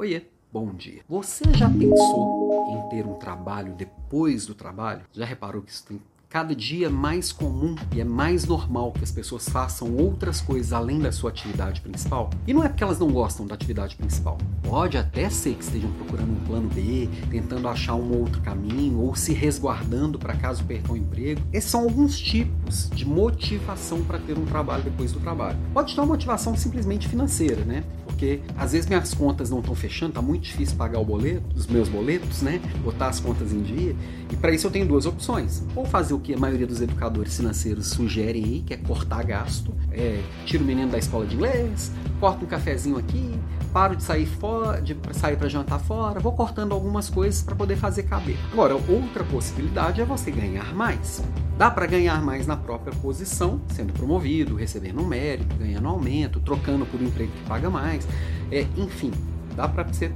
Oiê, bom dia. Você já pensou em ter um trabalho depois do trabalho? Já reparou que isso tem cada dia mais comum e é mais normal que as pessoas façam outras coisas além da sua atividade principal. E não é porque elas não gostam da atividade principal. Pode até ser que estejam procurando um plano B, tentando achar um outro caminho ou se resguardando para caso percam emprego. Esses são alguns tipos de motivação para ter um trabalho depois do trabalho. Pode ter uma motivação simplesmente financeira, né? Porque às vezes minhas contas não estão fechando, tá muito difícil pagar o boleto, os meus boletos, né? Botar as contas em dia. E para isso eu tenho duas opções. Ou fazer o que a maioria dos educadores financeiros sugerem aí, que é cortar gasto. É, tira o menino da escola de inglês, corta um cafezinho aqui, paro de sair fora, de sair para jantar fora, vou cortando algumas coisas para poder fazer caber. Agora, outra possibilidade é você ganhar mais. Dá para ganhar mais na própria posição, sendo promovido, recebendo um mérito, ganhando aumento, trocando por um emprego que paga mais, é, enfim, dá para você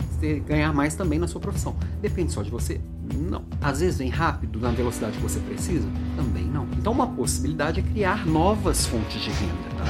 ganhar mais também na sua profissão. Depende só de você? Não. Às vezes vem rápido na velocidade que você precisa? Também não. Então uma possibilidade é criar novas fontes de renda, tá?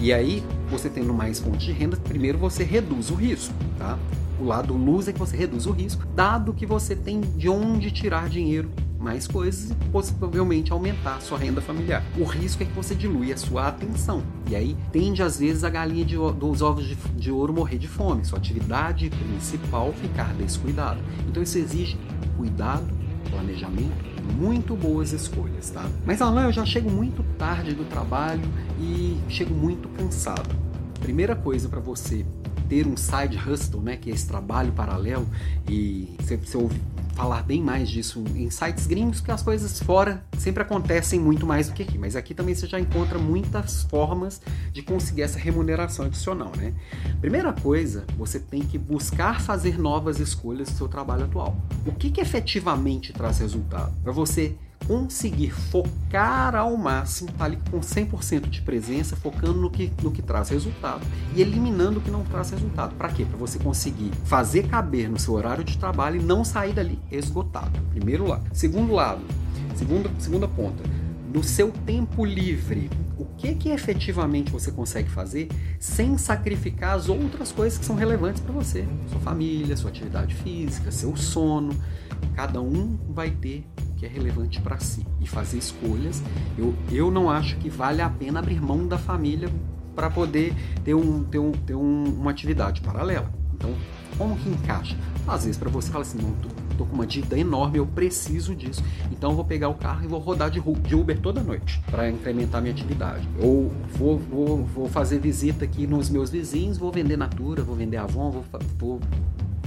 E aí, você tendo mais fontes de renda, primeiro você reduz o risco, tá? O lado luz é que você reduz o risco, dado que você tem de onde tirar dinheiro mais coisas e possivelmente aumentar a sua renda familiar. O risco é que você dilui a sua atenção. E aí tende às vezes a galinha de, dos ovos de, de ouro morrer de fome, sua atividade principal ficar descuidada. Então isso exige cuidado, planejamento muito boas escolhas, tá? Mas Alan, eu já chego muito tarde do trabalho e chego muito cansado. Primeira coisa para você ter um side hustle, né, que é esse trabalho paralelo e você, ouve falar bem mais disso em sites gringos, porque as coisas fora sempre acontecem muito mais do que aqui. Mas aqui também você já encontra muitas formas de conseguir essa remuneração adicional, né? Primeira coisa, você tem que buscar fazer novas escolhas do seu trabalho atual. O que, que efetivamente traz resultado? Para você conseguir focar ao máximo, tá ali com 100% de presença, focando no que, no que traz resultado e eliminando o que não traz resultado. Para quê? Para você conseguir fazer caber no seu horário de trabalho e não sair dali esgotado. Primeiro lado. Segundo lado, segunda, segunda ponta, no seu tempo livre, o que que efetivamente você consegue fazer sem sacrificar as outras coisas que são relevantes para você? Sua família, sua atividade física, seu sono. Cada um vai ter que é relevante para si e fazer escolhas. Eu, eu não acho que vale a pena abrir mão da família para poder ter, um, ter, um, ter um, uma atividade paralela. Então, como que encaixa? Às vezes para você fala assim, não, tô, tô, com uma dívida enorme, eu preciso disso. Então eu vou pegar o carro e vou rodar de, de Uber toda noite para incrementar minha atividade. Ou vou, vou, vou fazer visita aqui nos meus vizinhos, vou vender Natura, vou vender Avon, vou, vou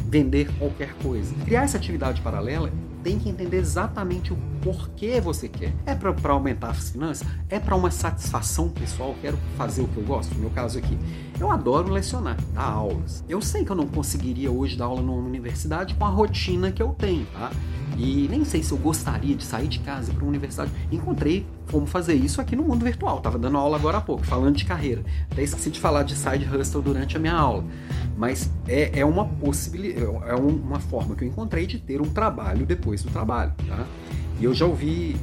vender qualquer coisa. Criar essa atividade paralela tem que entender exatamente o porquê você quer. É para aumentar as finanças? É para uma satisfação pessoal? Quero fazer o que eu gosto? No meu caso aqui, eu adoro lecionar, dar aulas. Eu sei que eu não conseguiria hoje dar aula numa universidade com a rotina que eu tenho, tá? E nem sei se eu gostaria de sair de casa para uma universidade. Encontrei como fazer isso aqui no mundo virtual. Tava dando aula agora há pouco, falando de carreira. Até esqueci de falar de side hustle durante a minha aula. Mas é, é uma possibilidade, é uma forma que eu encontrei de ter um trabalho depois do trabalho, tá? E eu já ouvi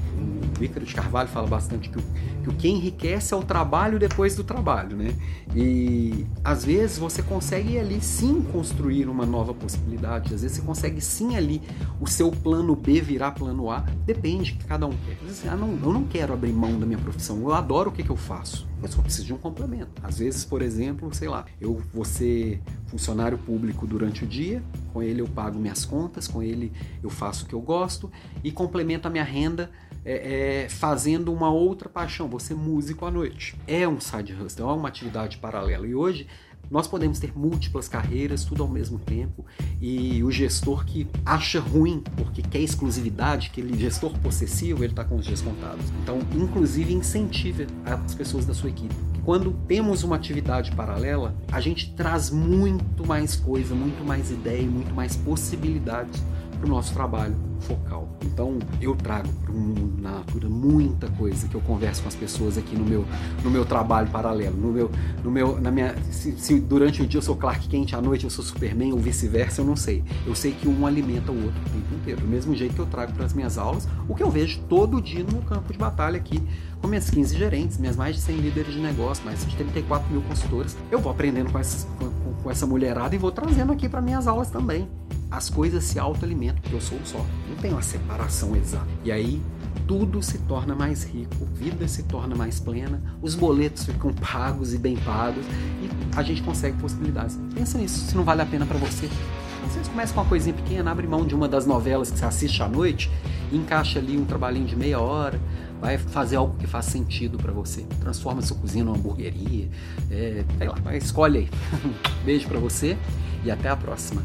o Ícaro de Carvalho fala bastante que o, que o que enriquece é o trabalho depois do trabalho, né? E às vezes você consegue ali sim construir uma nova possibilidade, às vezes você consegue sim ali o seu plano B virar plano A, depende que cada um quer. Às vezes, ah, não, eu não quero abrir mão da minha profissão, eu adoro o que, que eu faço, mas só preciso de um complemento. Às vezes, por exemplo, sei lá, eu vou ser funcionário público durante o dia, com ele eu pago minhas contas, com ele eu faço o que eu gosto e complemento a minha renda é, é, fazendo uma outra paixão, você músico à noite. É um side hustle, é uma atividade paralela. E hoje nós podemos ter múltiplas carreiras, tudo ao mesmo tempo, e o gestor que acha ruim porque quer exclusividade, aquele gestor possessivo, ele está com os dias contados. Então, inclusive, incentive as pessoas da sua equipe. Quando temos uma atividade paralela, a gente traz muito mais coisa, muito mais ideia e muito mais possibilidades para o nosso trabalho focal. Então eu trago para mundo na natura muita coisa que eu converso com as pessoas aqui no meu, no meu trabalho paralelo, no meu, no meu, na minha, se, se durante o dia eu sou Clark Kent, à noite eu sou Superman ou vice-versa, eu não sei. Eu sei que um alimenta o outro o tempo inteiro. Do mesmo jeito que eu trago para as minhas aulas, o que eu vejo todo dia no campo de batalha aqui, com minhas 15 gerentes, minhas mais de 100 líderes de negócio, mais de 34 mil consultores, eu vou aprendendo com, essas, com com essa mulherada e vou trazendo aqui para minhas aulas também. As coisas se autoalimentam, porque eu sou um só. Não tem uma separação exata. E aí tudo se torna mais rico, vida se torna mais plena, os boletos ficam pagos e bem pagos e a gente consegue possibilidades. Pensa nisso, se não vale a pena para você. Às vezes começa com uma coisinha pequena, abre mão de uma das novelas que você assiste à noite, encaixa ali um trabalhinho de meia hora, vai fazer algo que faz sentido para você. Transforma sua cozinha numa hamburgueria, é, sei lá, escolhe aí. Beijo para você e até a próxima.